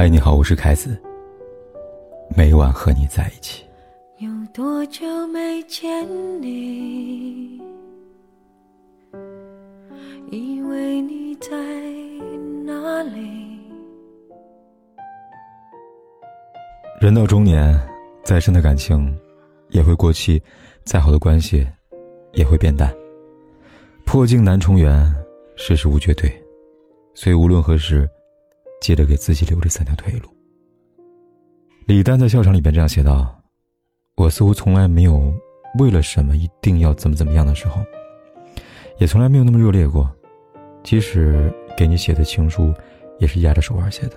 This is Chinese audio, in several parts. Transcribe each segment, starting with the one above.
嗨，你好，我是凯子。每晚和你在一起。有多久没见你？以为你在哪里？人到中年，再深的感情也会过期，再好的关系也会变淡。破镜难重圆，世事无绝对，所以无论何时。记得给自己留着三条退路。李诞在笑场里边这样写道：“我似乎从来没有为了什么一定要怎么怎么样的时候，也从来没有那么热烈过。即使给你写的情书，也是压着手腕写的。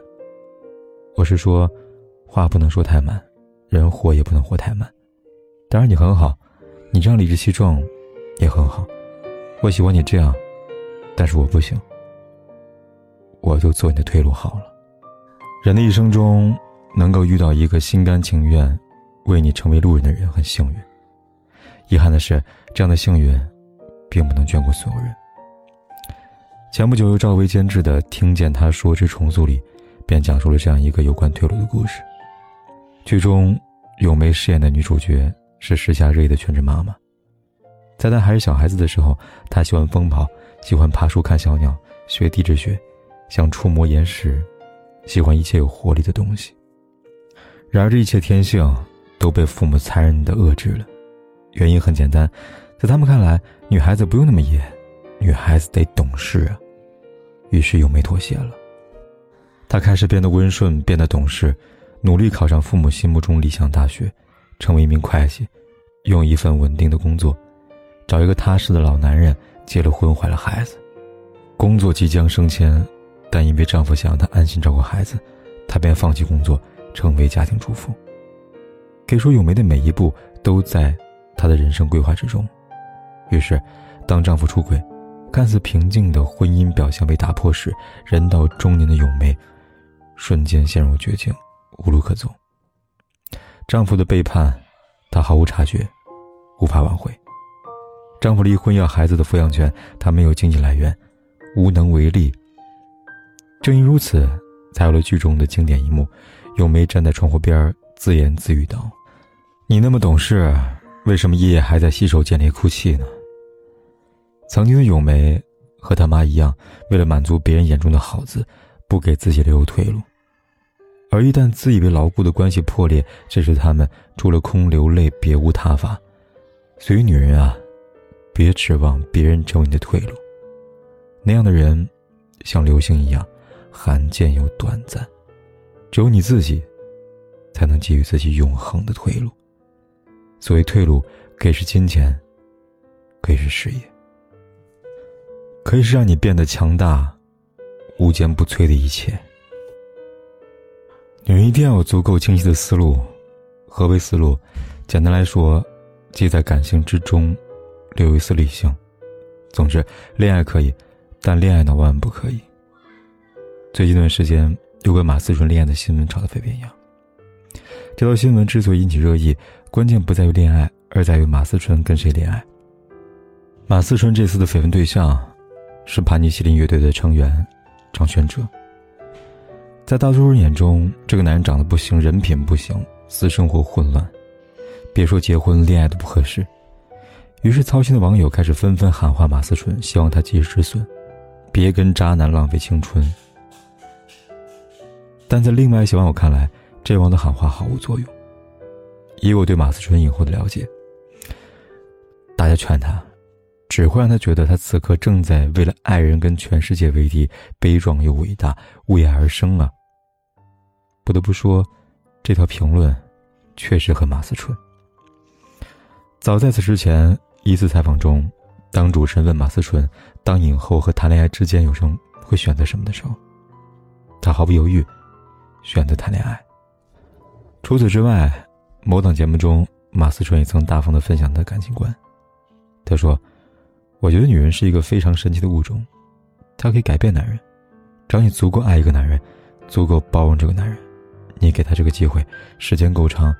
我是说，话不能说太满，人活也不能活太满。当然你很好，你这样理直气壮，也很好。我喜欢你这样，但是我不行。”我就做你的退路好了。人的一生中，能够遇到一个心甘情愿为你成为路人的人，很幸运。遗憾的是，这样的幸运，并不能眷顾所有人。前不久由赵薇监制的《听见他说之重塑》里，便讲述了这样一个有关退路的故事。剧中，咏梅饰演的女主角是时下热议的全职妈妈。在她还是小孩子的时候，她喜欢疯跑，喜欢爬树看小鸟，学地质学。想触摸岩石，喜欢一切有活力的东西。然而，这一切天性都被父母残忍的遏制了。原因很简单，在他们看来，女孩子不用那么野，女孩子得懂事啊。于是，又没妥协了。她开始变得温顺，变得懂事，努力考上父母心目中理想大学，成为一名会计，用一份稳定的工作，找一个踏实的老男人，结了婚，怀了孩子，工作即将升迁。但因为丈夫想让她安心照顾孩子，她便放弃工作，成为家庭主妇。可以说，咏梅的每一步都在她的人生规划之中。于是，当丈夫出轨，看似平静的婚姻表象被打破时，人到中年的咏梅瞬间陷入绝境，无路可走。丈夫的背叛，她毫无察觉，无法挽回。丈夫离婚要孩子的抚养权，她没有经济来源，无能为力。正因如此，才有了剧中的经典一幕：咏梅站在窗户边自言自语道：“你那么懂事，为什么夜夜还在洗手间里哭泣呢？”曾经的咏梅和他妈一样，为了满足别人眼中的好字，不给自己留退路。而一旦自以为牢固的关系破裂，这时他们除了空流泪，别无他法。所以，女人啊，别指望别人成为你的退路。那样的人，像流星一样。罕见又短暂，只有你自己，才能给予自己永恒的退路。所谓退路，可以是金钱，可以是事业，可以是让你变得强大、无坚不摧的一切。女人一定要有足够清晰的思路。何为思路？简单来说，即在感性之中留一丝理性。总之，恋爱可以，但恋爱脑万万不可以。最近一段时间，有关马思纯恋爱的新闻炒得沸沸扬扬。这条新闻之所以引起热议，关键不在于恋爱，而在于马思纯跟谁恋爱。马思纯这次的绯闻对象是帕尼西林乐队的成员张悬哲。在大多数人眼中，这个男人长得不行，人品不行，私生活混乱，别说结婚，恋爱都不合适。于是，操心的网友开始纷纷喊话马思纯，希望他及时止损，别跟渣男浪费青春。但在另外一些网友看来，这王的喊话毫无作用。以我对马思纯以后的了解，大家劝他，只会让他觉得他此刻正在为了爱人跟全世界为敌，悲壮又伟大，为爱而生啊！不得不说，这条评论确实很马思纯。早在此之前一次采访中，当主持人问马思纯当影后和谈恋爱之间有什么会选择什么的时候，他毫不犹豫。选择谈恋爱。除此之外，某档节目中，马思纯也曾大方的分享他的感情观。他说：“我觉得女人是一个非常神奇的物种，她可以改变男人。只要你足够爱一个男人，足够包容这个男人，你给他这个机会，时间够长，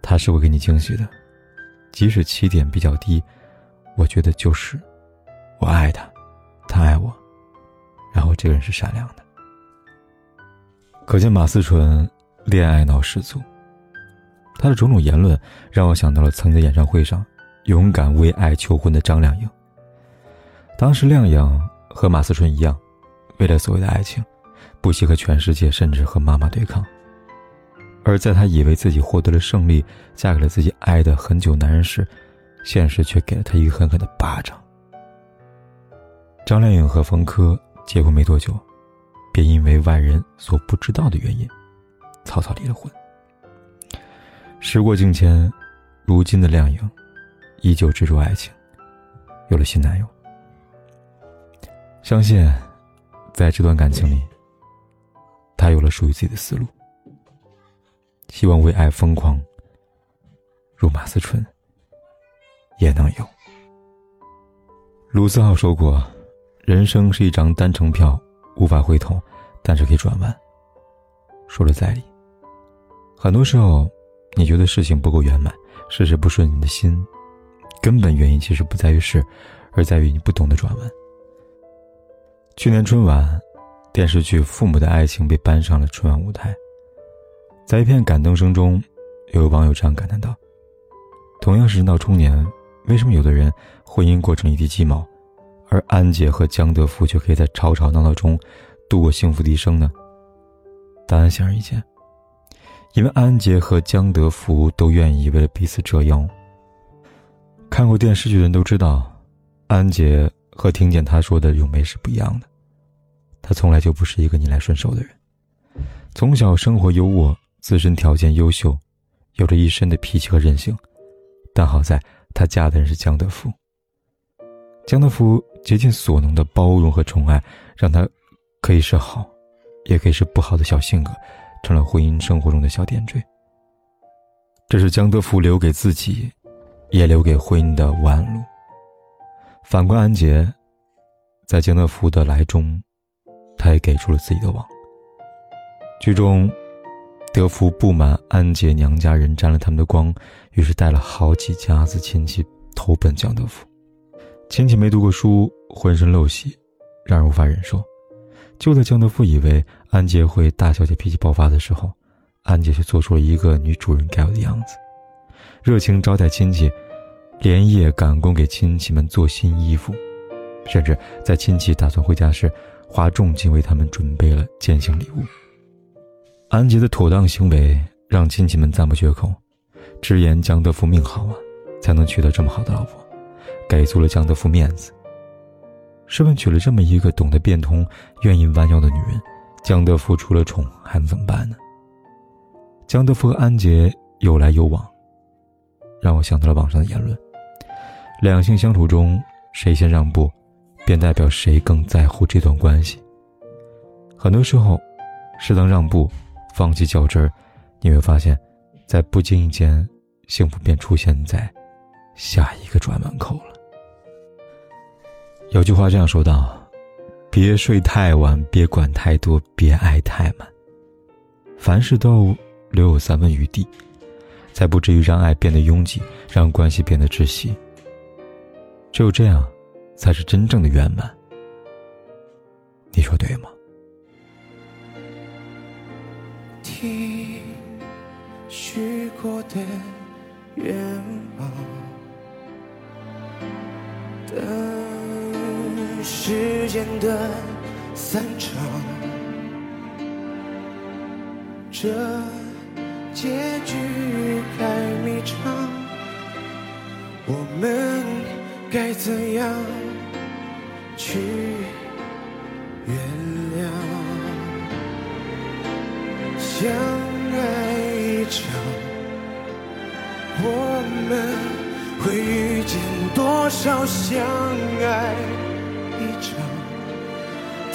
他是会给你惊喜的。即使起点比较低，我觉得就是我爱他，他爱我，然后这个人是善良的。”可见马思纯恋爱脑十足。他的种种言论让我想到了曾在演唱会上勇敢为爱求婚的张靓颖。当时靓颖和马思纯一样，为了所谓的爱情，不惜和全世界甚至和妈妈对抗。而在她以为自己获得了胜利，嫁给了自己爱的很久男人时，现实却给了她一个狠狠的巴掌。张靓颖和冯轲结婚没多久，便因为外人所不知道的原因，草草离了婚。时过境迁，如今的靓颖依旧执着爱情，有了新男友。相信，在这段感情里，她有了属于自己的思路。希望为爱疯狂，如马思纯也能有。卢思浩说过：“人生是一张单程票，无法回头，但是可以转弯。”说的在理。很多时候。你觉得事情不够圆满，事事不顺，你的心，根本原因其实不在于事，而在于你不懂得转弯。去年春晚，电视剧《父母的爱情》被搬上了春晚舞台，在一片感动声中，有网友这样感叹道：“同样是人到中年，为什么有的人婚姻过成一地鸡毛，而安杰和江德福却可以在吵吵闹闹中度过幸福的一生呢？”答案显而易见。因为安杰和江德福都愿意为了彼此折腰。看过电视剧的人都知道，安杰和听见他说的咏梅是不一样的。他从来就不是一个逆来顺受的人，从小生活优渥，自身条件优秀，有着一身的脾气和韧性。但好在她嫁的人是江德福。江德福竭尽所能的包容和宠爱，让她可以是好，也可以是不好的小性格。成了婚姻生活中的小点缀。这是江德福留给自己，也留给婚姻的弯路。反观安杰，在江德福的来中，他也给出了自己的网。剧中，德福不满安杰娘家人沾了他们的光，于是带了好几家子亲戚投奔江德福。亲戚没读过书，浑身陋习，让人无法忍受。就在江德福以为安杰会大小姐脾气爆发的时候，安杰却做出了一个女主人该有的样子，热情招待亲戚，连夜赶工给亲戚们做新衣服，甚至在亲戚打算回家时，花重金为他们准备了践行礼物。安杰的妥当行为让亲戚们赞不绝口，直言江德福命好啊，才能娶到这么好的老婆，给足了江德福面子。试问，娶了这么一个懂得变通、愿意弯腰的女人，江德福除了宠还能怎么办呢？江德福和安杰有来有往，让我想到了网上的言论：两性相处中，谁先让步，便代表谁更在乎这段关系。很多时候，适当让步，放弃较真儿，你会发现，在不经意间，幸福便出现在下一个转弯口了。有句话这样说道：“别睡太晚，别管太多，别爱太满。凡事都留有三分余地，才不至于让爱变得拥挤，让关系变得窒息。只有这样，才是真正的圆满。你说对吗？”听许过的愿望。时间的散场，这结局太迷长，我们该怎样去原谅？相爱一场，我们会遇见多少相爱？